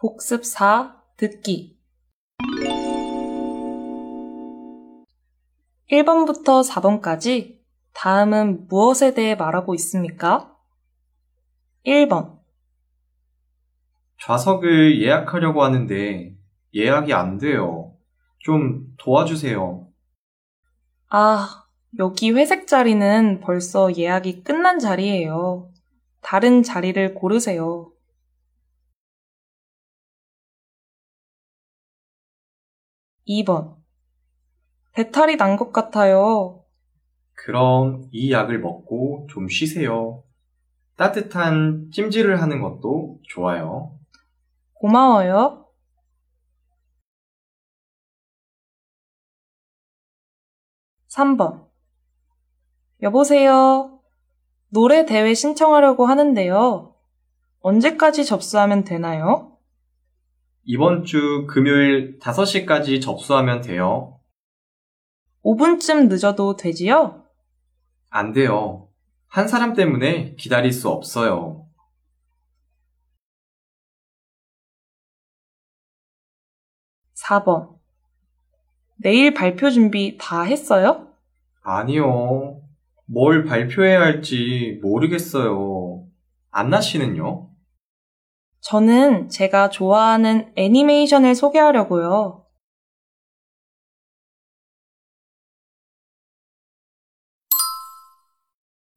복습 4 듣기 1번부터 4번까지 다음은 무엇에 대해 말하고 있습니까? 1번 좌석을 예약하려고 하는데 예약이 안 돼요. 좀 도와주세요. 아, 여기 회색 자리는 벌써 예약이 끝난 자리예요. 다른 자리를 고르세요. 2번 배탈이 난 것 같아요. 그럼 이 약을 먹고 좀 쉬세요. 따뜻한 찜질을 하는 것도 좋아요. 고마워요. 3번 여보세요. 노래 대회 신청하려고 하는데요. 언제까지 접수하면 되나요? 이번 주 금요일 5시까지 접수하면 돼요. 5분쯤 늦어도 되지요? 안 돼요. 한 사람 때문에 기다릴 수 없어요. 4번 내일 발표 준비 다 했어요? 아니요. 뭘 발표해야 할지 모르겠어요. 안나 씨는요? 저는 제가 좋아하는 애니메이션을 소개하려고요.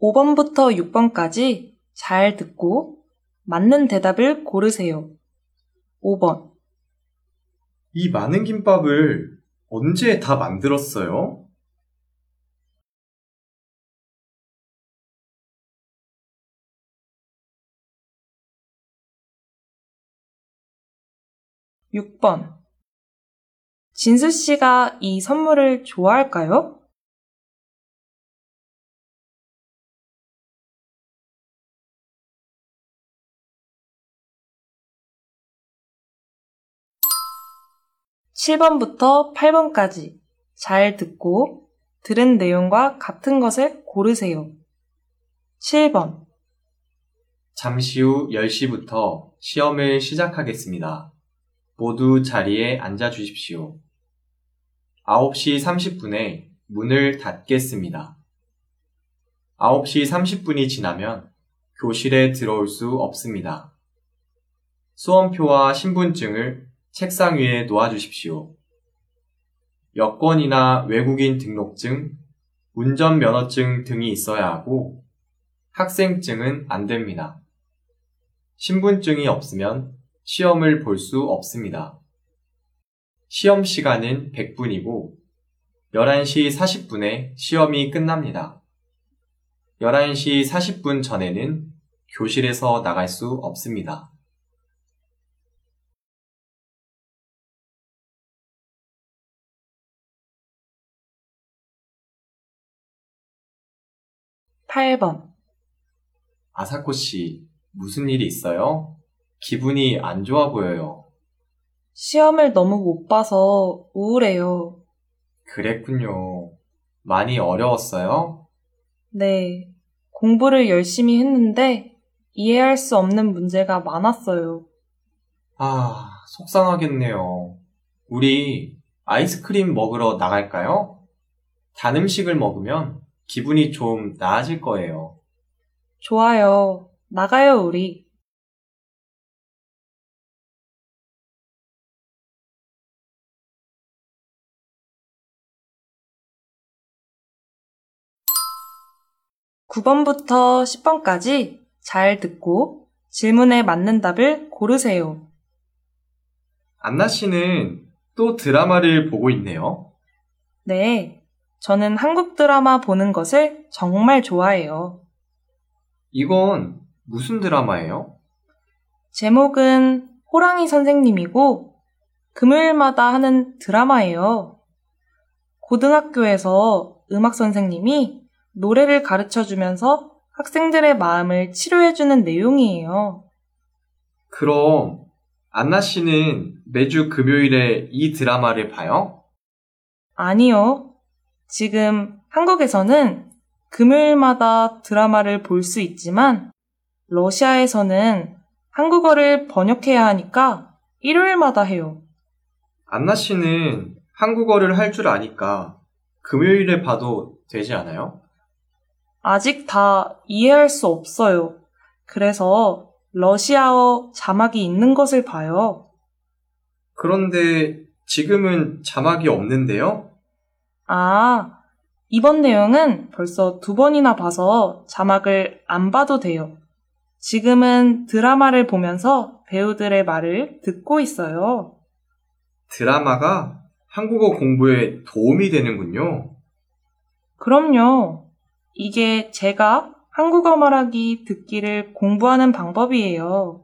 5번부터 6번까지 잘 듣고 맞는 대답을 고르세요. 5번. 이 많은 김밥을 언제 다 만들었어요? 육번 진수 씨가 이 선물을 좋아할까요? 7번부터 8번까지 잘 듣고 들은 내용과 같은 것을 고르세요. 7번. 잠시 후 10시부터 시험을 시작하겠습니다. 모두 자리에 앉아 주십시오. 9시 30분에 문을 닫겠습니다. 9시 30분이 지나면 교실에 들어올 수 없습니다. 수험표와 신분증을 책상 위에 놓아주십시오. 여권이나 외국인 등록증, 운전면허증 등이 있어야 하고 학생증은 안 됩니다. 신분증이 없으면 시험을 볼 수 없습니다. 시험 시간은 100분이고 11시 40분에 시험이 끝납니다. 11시 40분 전에는 교실에서 나갈 수 없습니다. 8번. 아사코 씨, 무슨 일이 있어요? 기분이 안 좋아 보여요. 시험을 너무 못 봐서 우울해요. 그랬군요. 많이 어려웠어요? 네. 공부를 열심히 했는데 이해할 수 없는 문제가 많았어요. 아, 속상하겠네요. 우리 아이스크림 먹으러 나갈까요? 단 음식을 먹으면 기분이 좀 나아질 거예요. 좋아요. 나가요, 우리. (9번부터) (10번까지) 잘 듣고 질문에 맞는 답을 고르세요. 안나 씨는 또 드라마를 보고 있네요. 네. 저는 한국 드라마 보는 것을 정말 좋아해요. 이건 무슨 드라마예요? 제목은 호랑이 선생님이고 금요일마다 하는 드라마예요. 고등학교에서 음악 선생님이 노래를 가르쳐 주면서 학생들의 마음을 치료해 주는 내용이에요. 그럼 안나 씨는 매주 금요일에 이 드라마를 봐요? 아니요. 지금 한국에서는 금요일마다 드라마를 볼 수 있지만 러시아에서는 한국어를 번역해야 하니까 일요일마다 해요. 안나 씨는 한국어를 할 줄 아니까 금요일에 봐도 되지 않아요? 아직 다 이해할 수 없어요. 그래서 러시아어 자막이 있는 것을 봐요. 그런데 지금은 자막이 없는데요? 아, 이번 내용은 벌써 두 번이나 봐서 자막을 안 봐도 돼요. 지금은 드라마를 보면서 배우들의 말을 듣고 있어요. 드라마가 한국어 공부에 도움이 되는군요. 그럼요. 이게 제가 한국어 말하기 듣기를 공부하는 방법이에요.